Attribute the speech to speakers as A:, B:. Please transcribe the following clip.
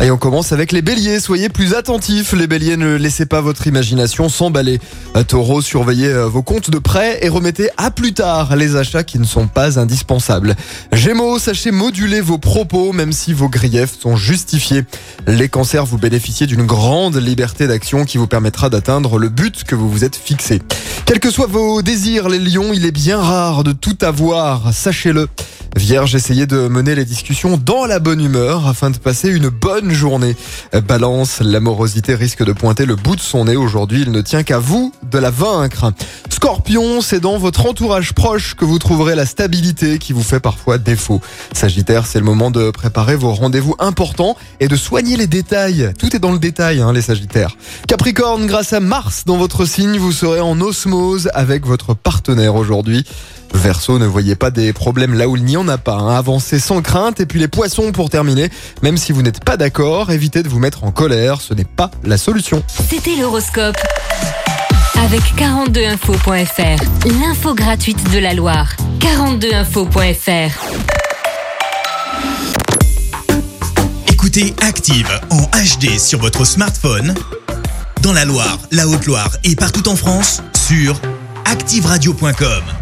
A: Et on commence avec les béliers. Soyez plus attentifs. Les béliers, ne laissez pas votre imagination s'emballer. Taureau, surveillez euh, vos comptes de prêt et remettez à plus tard les achats qui ne sont pas indispensables. Gémeaux, sachez moduler vos propos même si vos griefs sont justifiés. Les cancers, vous bénéficiez d'une grande liberté d'action qui vous permettra d'atteindre le but que vous vous êtes fixé. Quels que soient vos désirs, les lions, il est bien rare de tout avoir, sachez-le. Vierge, essayez de mener les discussions dans la bonne humeur afin de passer une bonne journée. Balance, l'amorosité risque de pointer le bout de son nez aujourd'hui. Il ne tient qu'à vous de la vaincre. Scorpion, c'est dans votre entourage proche que vous trouverez la stabilité qui vous fait parfois défaut. Sagittaire, c'est le moment de préparer vos rendez-vous importants et de soigner les détails. Tout est dans le détail, hein, les Sagittaires. Capricorne, grâce à Mars dans votre signe, vous serez en osmose avec votre partenaire aujourd'hui. Verseau, ne voyez pas des problèmes là où il n'y en a pas. Hein. Avancez sans crainte. Et puis les poissons pour terminer. Même si vous n'êtes pas d'accord, évitez de vous mettre en colère. Ce n'est pas la solution.
B: C'était l'horoscope. Avec 42info.fr, l'info gratuite de la Loire. 42info.fr.
C: Écoutez Active en HD sur votre smartphone, dans la Loire, la Haute-Loire et partout en France, sur activeradio.com.